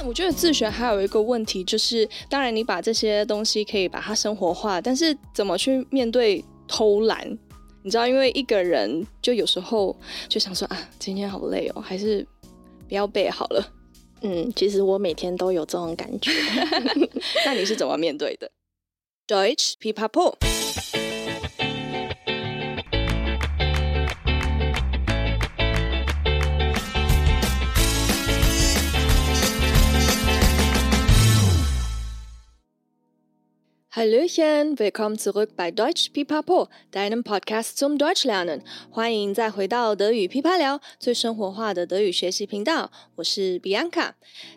那我觉得自学还有一个问题，就是当然你把这些东西可以把它生活化，但是怎么去面对偷懒？你知道，因为一个人就有时候就想说啊，今天好累哦，还是不要背好了。嗯，其实我每天都有这种感觉。那你是怎么面对的？Deutsch Pipapo。Hallöchen, willkommen zurück bei Deutsch Pipapo, deinem Podcast zum Deutsch lernen。欢迎再回到德语噼啪聊，最生活化的德语学习频道。我是 Bianca。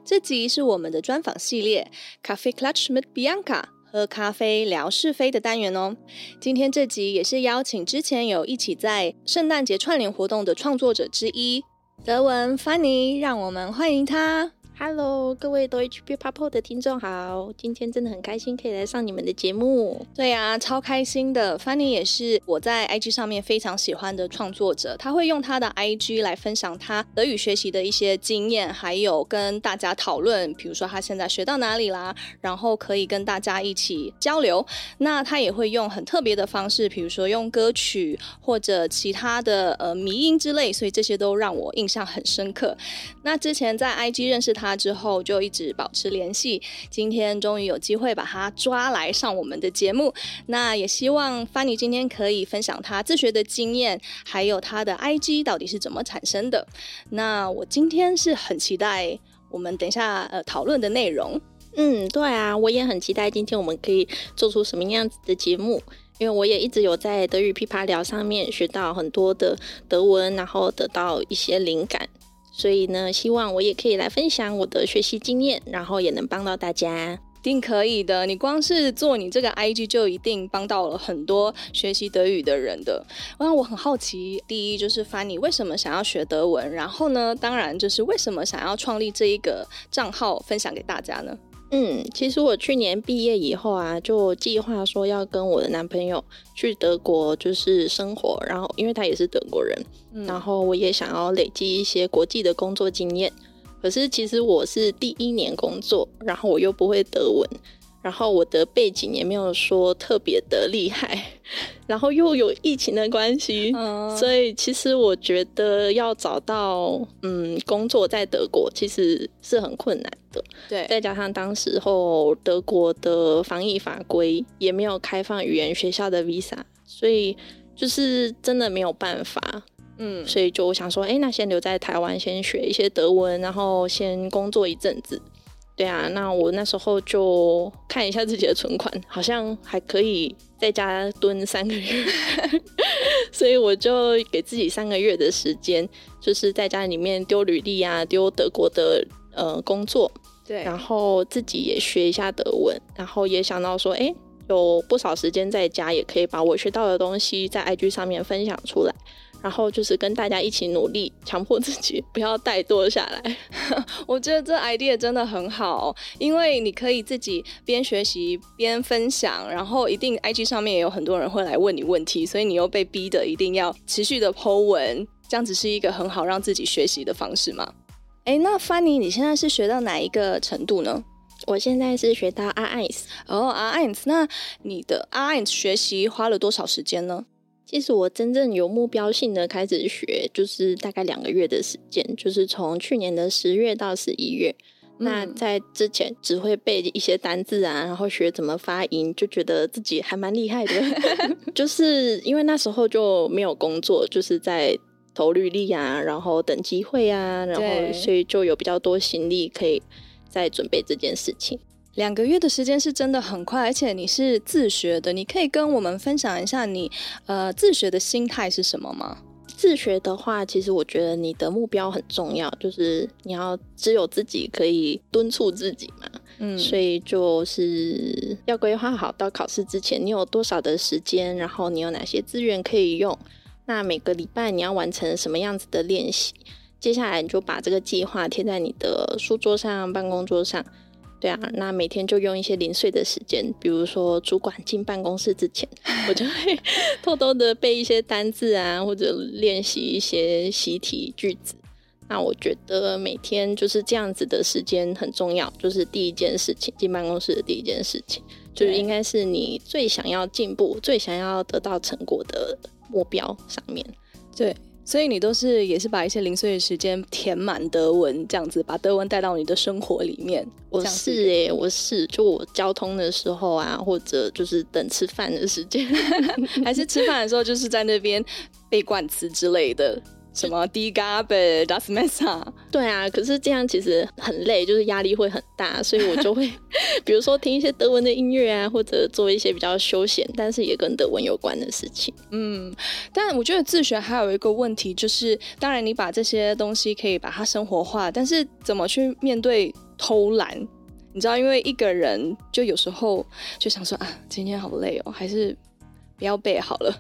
这集是我们的专访系列，Kaffeeklatsch mit Bianca，喝咖啡聊是非的单元哦。今天这集也是邀请之前有一起在圣诞节串联活动的创作者之一，德文 Fanny，让我们欢迎他。Hello，各位多 hp papo 的听众好，今天真的很开心可以来上你们的节目。对呀、啊，超开心的。Fanny 也是我在 IG 上面非常喜欢的创作者，他会用他的 IG 来分享他德语学习的一些经验，还有跟大家讨论，比如说他现在学到哪里啦，然后可以跟大家一起交流。那他也会用很特别的方式，比如说用歌曲或者其他的呃迷音之类，所以这些都让我印象很深刻。那之前在 IG 认识他。之后就一直保持联系，今天终于有机会把他抓来上我们的节目。那也希望 Fanny 今天可以分享他自学的经验，还有他的 IG 到底是怎么产生的。那我今天是很期待我们等一下呃讨论的内容。嗯，对啊，我也很期待今天我们可以做出什么样子的节目，因为我也一直有在德语噼啪聊上面学到很多的德文，然后得到一些灵感。所以呢，希望我也可以来分享我的学习经验，然后也能帮到大家。一定可以的，你光是做你这个 IG 就一定帮到了很多学习德语的人的。那我很好奇，第一就是发你为什么想要学德文，然后呢，当然就是为什么想要创立这一个账号分享给大家呢？嗯，其实我去年毕业以后啊，就计划说要跟我的男朋友去德国，就是生活。然后，因为他也是德国人，嗯，然后我也想要累积一些国际的工作经验。可是，其实我是第一年工作，然后我又不会德文。然后我的背景也没有说特别的厉害，然后又有疫情的关系，嗯，所以其实我觉得要找到嗯工作在德国其实是很困难的。对，再加上当时候德国的防疫法规也没有开放语言学校的 visa，所以就是真的没有办法。嗯，所以就我想说，哎，那先留在台湾先学一些德文，然后先工作一阵子。对啊，那我那时候就看一下自己的存款，好像还可以在家蹲三个月，所以我就给自己三个月的时间，就是在家里面丢履历啊，丢德国的呃工作，对，然后自己也学一下德文，然后也想到说，哎，有不少时间在家，也可以把我学到的东西在 IG 上面分享出来。然后就是跟大家一起努力，强迫自己不要怠惰下来。我觉得这 idea 真的很好，因为你可以自己边学习边分享，然后一定 IG 上面也有很多人会来问你问题，所以你又被逼的一定要持续的 po 文，这样子是一个很好让自己学习的方式嘛？哎，那 Fanny 你现在是学到哪一个程度呢？我现在是学到 A1。哦，A1，那你的 A1 学习花了多少时间呢？其实我真正有目标性的开始学，就是大概两个月的时间，就是从去年的十月到十一月。嗯。那在之前只会背一些单字啊，然后学怎么发音，就觉得自己还蛮厉害的。就是因为那时候就没有工作，就是在投履历啊，然后等机会啊，然后所以就有比较多心力可以在准备这件事情。两个月的时间是真的很快，而且你是自学的，你可以跟我们分享一下你呃自学的心态是什么吗？自学的话，其实我觉得你的目标很重要，就是你要只有自己可以敦促自己嘛，嗯，所以就是要规划好到考试之前你有多少的时间，然后你有哪些资源可以用，那每个礼拜你要完成什么样子的练习，接下来你就把这个计划贴在你的书桌上、办公桌上。对啊，那每天就用一些零碎的时间，比如说主管进办公室之前，我就会偷偷的背一些单字啊，或者练习一些习题句子。那我觉得每天就是这样子的时间很重要，就是第一件事情，进办公室的第一件事情，就是应该是你最想要进步、最想要得到成果的目标上面。对。所以你都是也是把一些零碎的时间填满德文，这样子把德文带到你的生活里面。我是哎、欸，我是就我交通的时候啊，或者就是等吃饭的时间，还是吃饭的时候，就是在那边背冠词之类的。什么 Die Gabe das Messer？对啊，可是这样其实很累，就是压力会很大，所以我就会，比如说听一些德文的音乐啊，或者做一些比较休闲，但是也跟德文有关的事情。嗯，但我觉得自学还有一个问题，就是当然你把这些东西可以把它生活化，但是怎么去面对偷懒？你知道，因为一个人就有时候就想说啊，今天好累哦，还是不要背好了。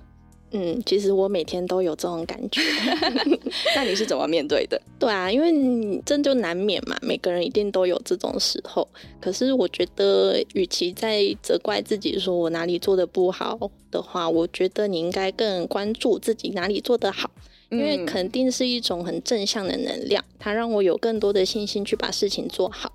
嗯，其实我每天都有这种感觉。那你是怎么面对的？对啊，因为你真就难免嘛，每个人一定都有这种时候。可是我觉得，与其在责怪自己说我哪里做的不好的话，我觉得你应该更关注自己哪里做得好，因为肯定是一种很正向的能量，它让我有更多的信心去把事情做好。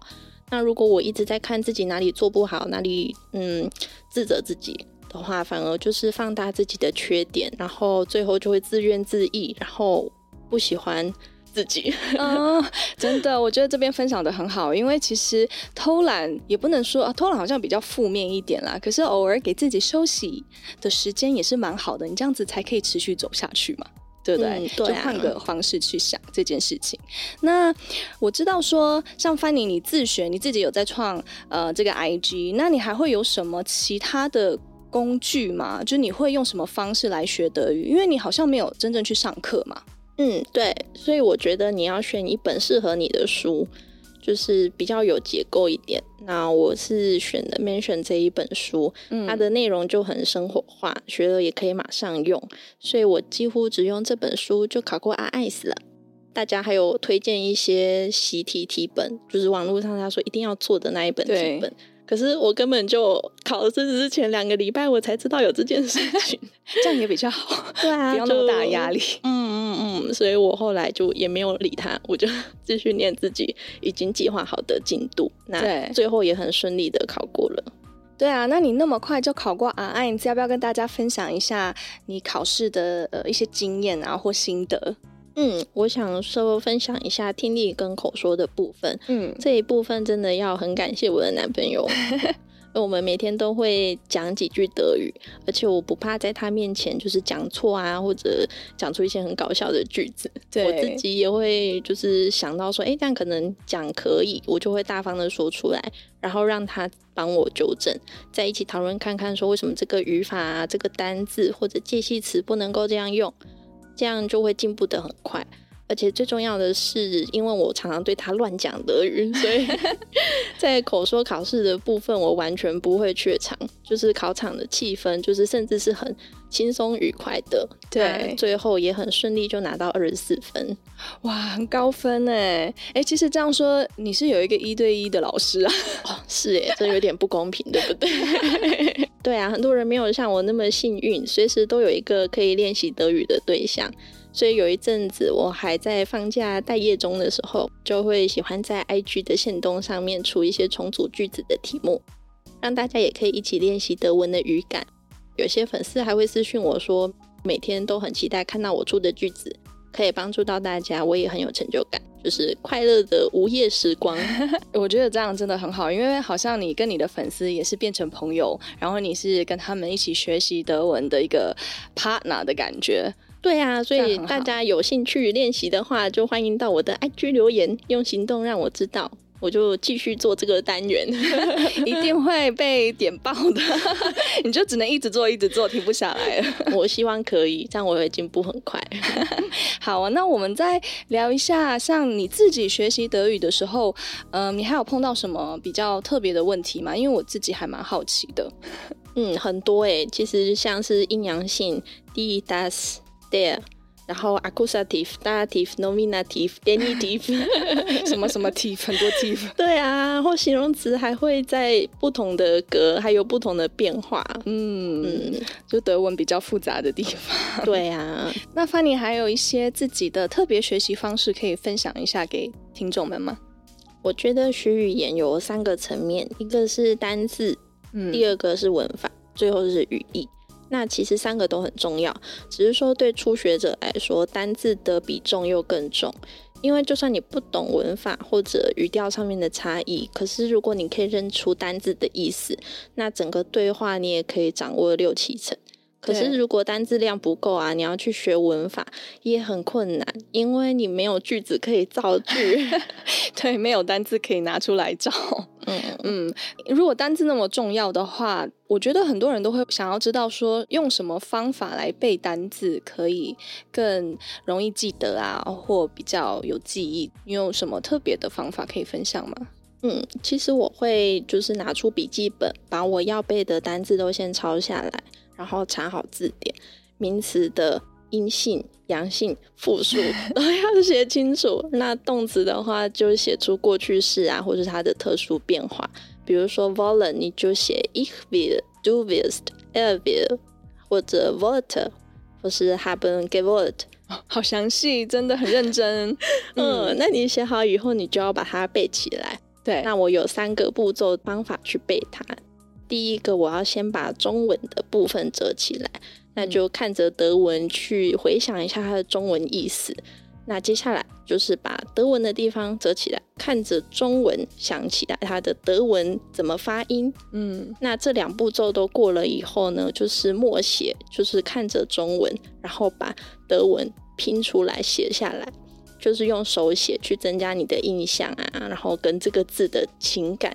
那如果我一直在看自己哪里做不好，哪里嗯自责自己。的话，反而就是放大自己的缺点，然后最后就会自怨自艾，然后不喜欢自己。嗯，真的，我觉得这边分享的很好，因为其实偷懒也不能说啊，偷懒好像比较负面一点啦。可是偶尔给自己休息的时间也是蛮好的，你这样子才可以持续走下去嘛，对不对？嗯，对啊。就换个方式去想这件事情。那我知道说，像 Fanny 你自学，你自己有在创呃这个 IG，那你还会有什么其他的？工具嘛，就你会用什么方式来学德语？因为你好像没有真正去上课嘛。嗯，对，所以我觉得你要选一本适合你的书，就是比较有结构一点。那我是选的《Mention》这一本书，嗯，它的内容就很生活化，学了也可以马上用，所以我几乎只用这本书就考过 RS 了。大家还有推荐一些习题题本，就是网络上他说一定要做的那一本题本。可是我根本就考试之前两个礼拜，我才知道有这件事 情，这样也比较好，对啊，不要那么大压力。嗯嗯嗯，所以我后来就也没有理他，我就继续念自己已经计划好的进度。那最后也很顺利的考过了。对啊，那你那么快就考过啊？哎，你要不要跟大家分享一下你考试的呃一些经验啊或心得？嗯，我想说分享一下听力跟口说的部分。嗯，这一部分真的要很感谢我的男朋友，我们每天都会讲几句德语，而且我不怕在他面前就是讲错啊，或者讲出一些很搞笑的句子。对，我自己也会就是想到说，哎，这样可能讲可以，我就会大方的说出来，然后让他帮我纠正，在一起讨论看看说为什么这个语法啊，这个单字或者介系词不能够这样用。这样就会进步的很快，而且最重要的是，因为我常常对他乱讲德语，所以 在口说考试的部分，我完全不会怯场，就是考场的气氛，就是甚至是很轻松愉快的。对，最后也很顺利就拿到二十四分，哇，很高分哎！哎，其实这样说，你是有一个一对一的老师啊？哦，是哎，这有点不公平，对不对？对啊，很多人没有像我那么幸运，随时都有一个可以练习德语的对象。所以有一阵子，我还在放假待业中的时候，就会喜欢在 IG 的限动上面出一些重组句子的题目，让大家也可以一起练习德文的语感。有些粉丝还会私讯我说，每天都很期待看到我出的句子，可以帮助到大家，我也很有成就感。就是快乐的午夜时光，我觉得这样真的很好，因为好像你跟你的粉丝也是变成朋友，然后你是跟他们一起学习德文的一个 partner 的感觉。对啊，所以大家有兴趣练习的话，就欢迎到我的 IG 留言，用行动让我知道。我就继续做这个单元，一定会被点爆的。你就只能一直做，一直做，停不下来了。我希望可以，这样我会进步很快。好啊，那我们再聊一下，像你自己学习德语的时候，嗯、呃，你还有碰到什么比较特别的问题吗？因为我自己还蛮好奇的。嗯，很多诶、欸，其实像是阴阳性，die das der。然后 accusative、dative、nominative、genitive，什么什么 tive 很多 tive。对啊，然后形容词还会在不同的格，还有不同的变化。嗯嗯，就德文比较复杂的地方。对啊，那 Fanny 还有一些自己的特别学习方式可以分享一下给听众们吗？我觉得学语言有三个层面，一个是单字，嗯，第二个是文法，最后是语义。那其实三个都很重要，只是说对初学者来说，单字的比重又更重。因为就算你不懂文法或者语调上面的差异，可是如果你可以认出单字的意思，那整个对话你也可以掌握六七成。可是如果单字量不够啊，你要去学文法也很困难，因为你没有句子可以造句，对，没有单字可以拿出来造。嗯嗯，如果单字那么重要的话，我觉得很多人都会想要知道说，用什么方法来背单字可以更容易记得啊，或比较有记忆。你有什么特别的方法可以分享吗？嗯，其实我会就是拿出笔记本，把我要背的单字都先抄下来。然后查好字典，名词的阴性、阳性、复数 都要写清楚。那动词的话，就写出过去式啊，或是它的特殊变化。比如说 v o l l e n 你就写 ich will, du willst, er will，或者 wollte，或是 haben gewollt。好详细，真的很认真。嗯，那你写好以后，你就要把它背起来。对，那我有三个步骤方法去背它。第一个，我要先把中文的部分折起来，那就看着德文去回想一下它的中文意思。那接下来就是把德文的地方折起来，看着中文想起来它的德文怎么发音。嗯，那这两步骤都过了以后呢，就是默写，就是看着中文，然后把德文拼出来写下来，就是用手写去增加你的印象啊，然后跟这个字的情感。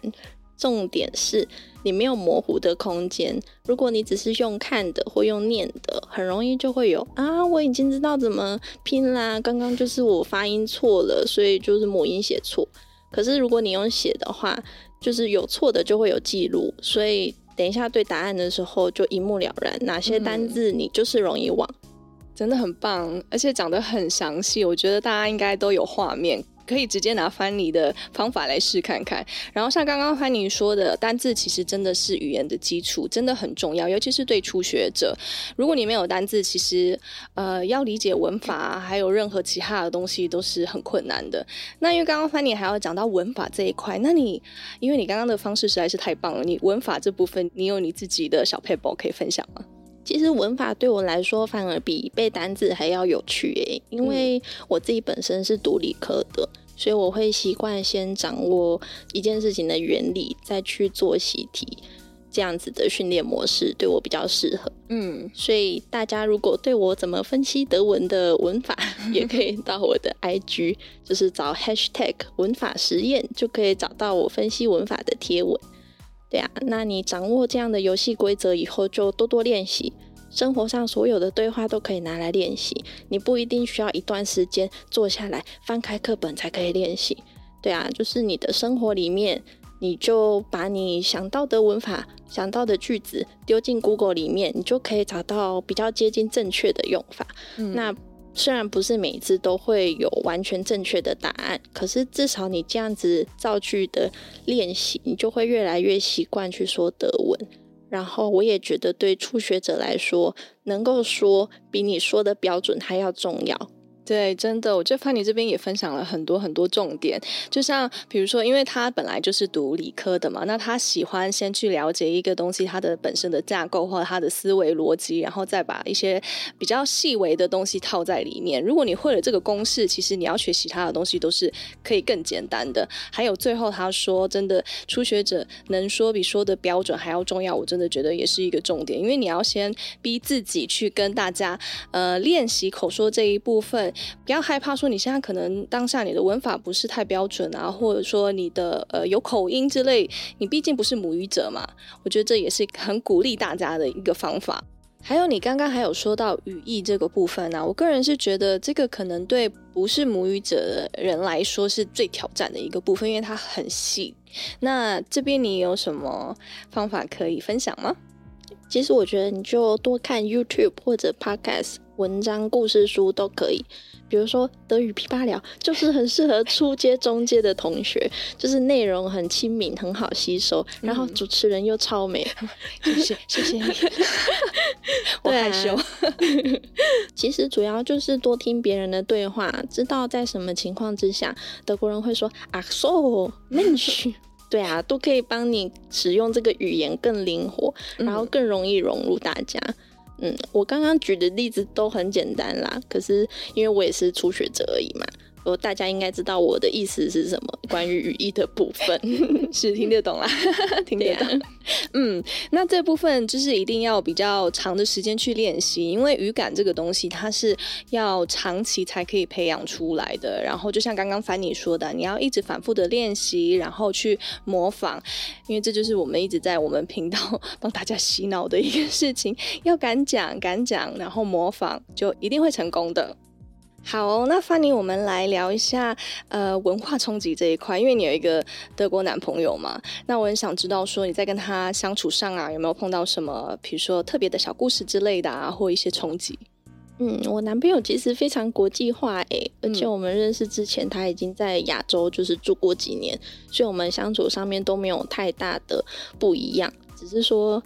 重点是你没有模糊的空间。如果你只是用看的或用念的，很容易就会有啊，我已经知道怎么拼啦。刚刚就是我发音错了，所以就是母音写错。可是如果你用写的话，就是有错的就会有记录，所以等一下对答案的时候就一目了然，哪些单字你就是容易忘。嗯，真的很棒，而且讲得很详细，我觉得大家应该都有画面。可以直接拿 Fanny 的方法来试看看。然后像刚刚翻尼说的，单字其实真的是语言的基础，真的很重要，尤其是对初学者。如果你没有单字，其实呃要理解文法还有任何其他的东西都是很困难的。那因为刚刚 Fanny 还要讲到文法这一块，那你因为你刚刚的方式实在是太棒了，你文法这部分你有你自己的小撇步可以分享吗？其实文法对我来说反而比背单字还要有趣诶，因为我自己本身是读理科的。所以我会习惯先掌握一件事情的原理，再去做习题，这样子的训练模式对我比较适合。嗯，所以大家如果对我怎么分析德文的文法，也可以到我的 IG，就是找 Hashtag 文法实验，就可以找到我分析文法的贴文。对啊，那你掌握这样的游戏规则以后，就多多练习。生活上所有的对话都可以拿来练习，你不一定需要一段时间坐下来翻开课本才可以练习。对啊，就是你的生活里面，你就把你想到的文法、想到的句子丢进 Google 里面，你就可以找到比较接近正确的用法。嗯。那虽然不是每一次都会有完全正确的答案，可是至少你这样子造句的练习，你就会越来越习惯去说德文。然后我也觉得，对初学者来说，能够说比你说的标准还要重要。对，真的，我觉得 Fanny 这边也分享了很多很多重点，就像比如说，因为他本来就是读理科的嘛，那他喜欢先去了解一个东西它的本身的架构或者它的思维逻辑，然后再把一些比较细微的东西套在里面。如果你会了这个公式，其实你要学其他的东西都是可以更简单的。还有最后他说，真的初学者能说比说的标准还要重要，我真的觉得也是一个重点，因为你要先逼自己去跟大家呃练习口说这一部分。不要害怕说你现在可能当下你的文法不是太标准啊，或者说你的呃有口音之类，你毕竟不是母语者嘛。我觉得这也是很鼓励大家的一个方法。还有你刚刚还有说到语义这个部分啊，我个人是觉得这个可能对不是母语者的人来说是最挑战的一个部分，因为它很细。那这边你有什么方法可以分享吗？其实我觉得你就多看 YouTube 或者 Podcast。文章、故事书都可以。比如说德语噼啪聊，就是很适合初阶、中阶的同学，就是内容很亲民，很好吸收，然后主持人又超美。谢谢，谢谢你。我害羞。其实主要就是多听别人的对话，知道在什么情况之下德国人会说 Ach so Mensch。对啊，都可以帮你使用这个语言更灵活，然后更容易融入大家。嗯，嗯我刚刚举的例子都很简单啦，可是因为我也是初学者而已嘛。哦，大家应该知道我的意思是什么？关于语义的部分 是听得懂啦，听得懂。啊、嗯，那这部分就是一定要比较长的时间去练习，因为语感这个东西它是要长期才可以培养出来的。然后就像刚刚凡妮说的，你要一直反复的练习，然后去模仿，因为这就是我们一直在我们频道帮大家洗脑的一个事情，要敢讲，敢讲，然后模仿，就一定会成功的。好，那凡妮，我们来聊一下呃文化冲击这一块，因为你有一个德国男朋友嘛，那我很想知道说你在跟他相处上啊，有没有碰到什么，比如说特别的小故事之类的啊，或一些冲击？嗯，我男朋友其实非常国际化诶，而且我们认识之前他已经在亚洲就是住过几年，所以我们相处上面都没有太大的不一样，只是说。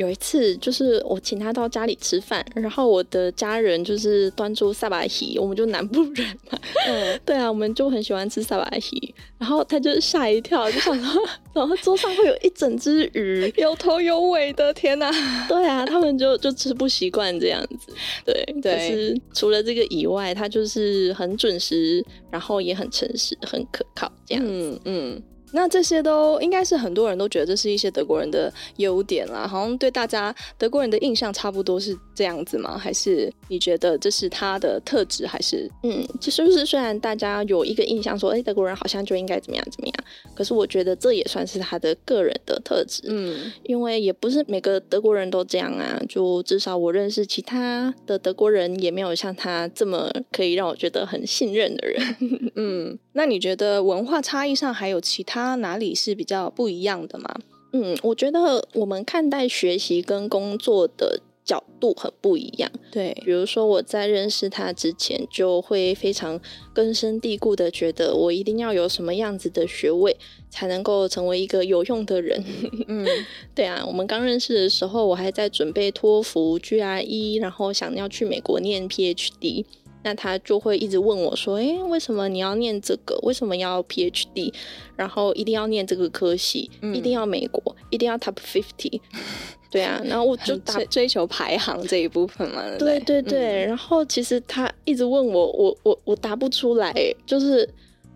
有一次，就是我请他到家里吃饭，然后我的家人就是端出萨巴希，我们就南部人嘛，嗯，对啊，我们就很喜欢吃萨巴希，然后他就吓一跳，就想说，然后桌上会有一整只鱼，有头有尾的，天哪！对啊，他们就就吃不习惯这样子，对对。就是除了这个以外，他就是很准时，然后也很诚实，很可靠这样子，嗯。嗯那这些都应该是很多人都觉得这是一些德国人的优点啦，好像对大家德国人的印象差不多是这样子吗？还是你觉得这是他的特质？还是嗯，就是不是虽然大家有一个印象说，哎，德国人好像就应该怎么样怎么样，可是我觉得这也算是他的个人的特质，嗯，因为也不是每个德国人都这样啊，就至少我认识其他的德国人也没有像他这么可以让我觉得很信任的人，嗯，那你觉得文化差异上还有其他？哪里是比较不一样的吗？嗯，我觉得我们看待学习跟工作的角度很不一样。对，比如说我在认识他之前，就会非常根深蒂固的觉得我一定要有什么样子的学位才能够成为一个有用的人。嗯，对啊，我们刚认识的时候，我还在准备托福、GRE，然后想要去美国念 PhD。那他就会一直问我说：“哎、欸，为什么你要念这个？为什么要 PhD？然后一定要念这个科系，嗯、一定要美国，一定要 Top Fifty？对啊，然后我就追追求排行这一部分嘛。对对对，嗯、然后其实他一直问我，我我我答不出来，就是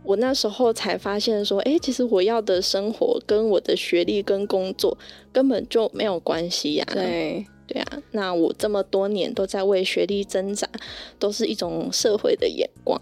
我那时候才发现说，哎、欸，其实我要的生活跟我的学历跟工作根本就没有关系呀、啊。对。对啊，那我这么多年都在为学历挣扎，都是一种社会的眼光。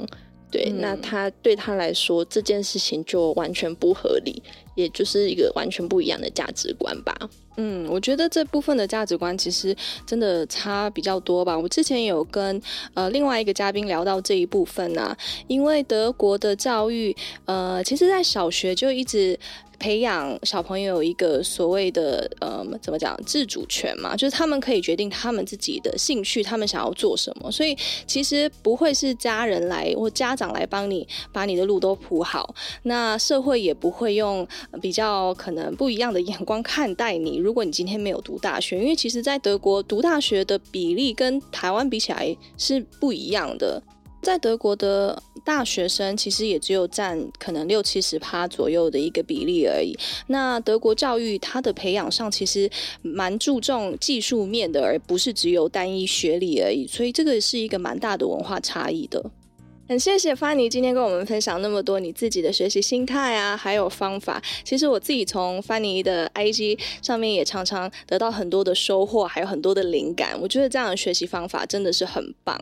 对，嗯、那他对他来说这件事情就完全不合理，也就是一个完全不一样的价值观吧。嗯，我觉得这部分的价值观其实真的差比较多吧。我之前有跟呃另外一个嘉宾聊到这一部分啊，因为德国的教育，呃，其实在小学就一直。培养小朋友一个所谓的呃，怎么讲自主权嘛，就是他们可以决定他们自己的兴趣，他们想要做什么。所以其实不会是家人来或家长来帮你把你的路都铺好，那社会也不会用比较可能不一样的眼光看待你。如果你今天没有读大学，因为其实在德国读大学的比例跟台湾比起来是不一样的。在德国的大学生其实也只有占可能六七十趴左右的一个比例而已。那德国教育它的培养上其实蛮注重技术面的，而不是只有单一学历而已。所以这个是一个蛮大的文化差异的。很谢谢凡妮今天跟我们分享那么多你自己的学习心态啊，还有方法。其实我自己从 Fanny 的 IG 上面也常常得到很多的收获，还有很多的灵感。我觉得这样的学习方法真的是很棒。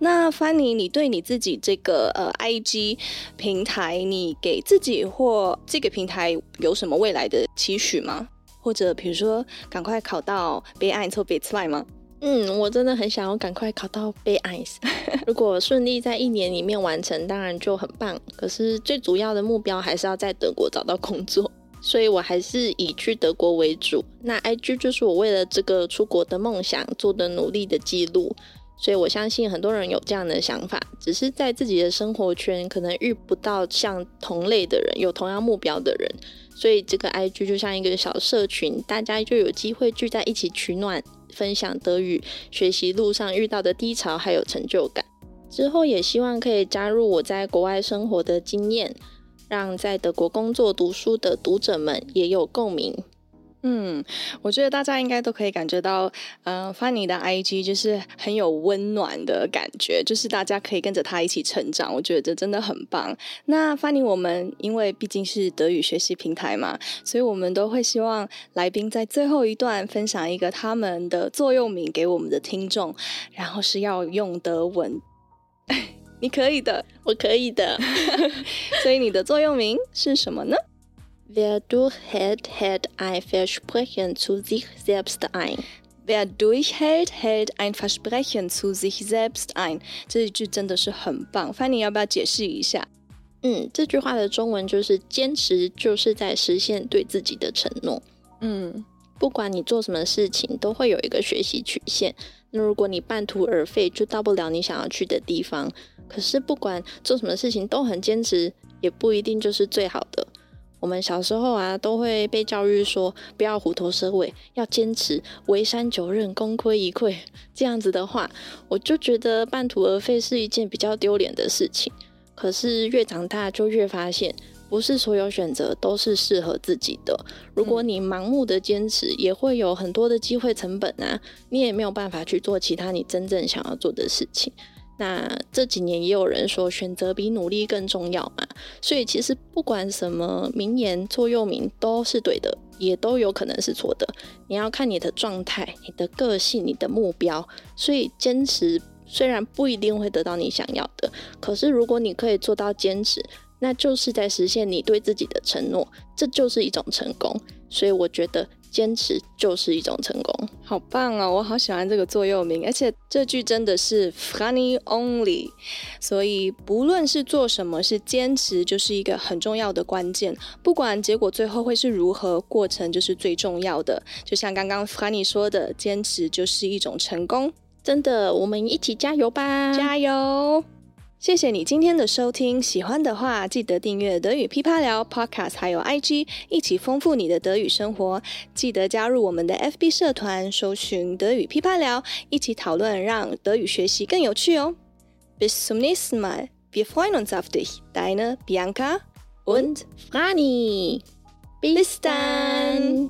那凡妮，你对你自己这个呃 IG 平台，你给自己或这个平台有什么未来的期许吗？或者比如说赶快考到 B1 或 B2 吗？嗯，我真的很想要赶快考到 B1。如果顺利在一年里面完成，当然就很棒。可是最主要的目标还是要在德国找到工作，所以我还是以去德国为主。那 IG 就是我为了这个出国的梦想做的努力的记录。所以我相信很多人有这样的想法，只是在自己的生活圈可能遇不到像同类的人，有同样目标的人，所以这个 IG 就像一个小社群，大家就有机会聚在一起取暖，分享德语学习路上遇到的低潮还有成就感。之后也希望可以加入我在国外生活的经验，让在德国工作读书的读者们也有共鸣。嗯，我觉得大家应该都可以感觉到，嗯、呃，Fanny 的 IG 就是很有温暖的感觉，就是大家可以跟着他一起成长，我觉得这真的很棒。那 Fanny，我们因为毕竟是德语学习平台嘛，所以我们都会希望来宾在最后一段分享一个他们的座右铭给我们的听众，然后是要用德文。你可以的，我可以的。所以你的座右铭是什么呢？Wer durchhält, hält ein Versprechen zu sich selbst ein. Wer durchhält, hält ein Versprechen zu sich selbst ein。这一句真的是很棒，Fanny 要不要解释一下？嗯，这句话的中文就是坚持就是在实现对自己的承诺。嗯，不管你做什么事情，都会有一个学习曲线。那如果你半途而废，就到不了你想要去的地方。可是不管做什么事情都很坚持，也不一定就是最好的。我们小时候啊，都会被教育说不要虎头蛇尾，要坚持，为山九仞，功亏一篑。这样子的话，我就觉得半途而废是一件比较丢脸的事情。可是越长大，就越发现，不是所有选择都是适合自己的。如果你盲目的坚持，也会有很多的机会成本啊，你也没有办法去做其他你真正想要做的事情。那这几年也有人说，选择比努力更重要嘛，所以其实不管什么名言座右铭都是对的，也都有可能是错的。你要看你的状态、你的个性、你的目标。所以坚持虽然不一定会得到你想要的，可是如果你可以做到坚持，那就是在实现你对自己的承诺，这就是一种成功。所以我觉得。坚持就是一种成功，好棒哦！我好喜欢这个座右铭，而且这句真的是 Franny only，所以不论是做什么，是坚持就是一个很重要的关键。不管结果最后会是如何，过程就是最重要的。就像刚刚 Franny 说的，坚持就是一种成功。真的，我们一起加油吧！加油！谢谢你今天的收听，喜欢的话记得订阅德语噼啪聊 Podcast，还有 IG，一起丰富你的德语生活。记得加入我们的 FB 社团，搜寻德语噼啪聊，一起讨论，让德语学习更有趣哦。Bis zum nächsten Mal, wir freuen uns auf dich, deine Bianca und Franny. Bis dann.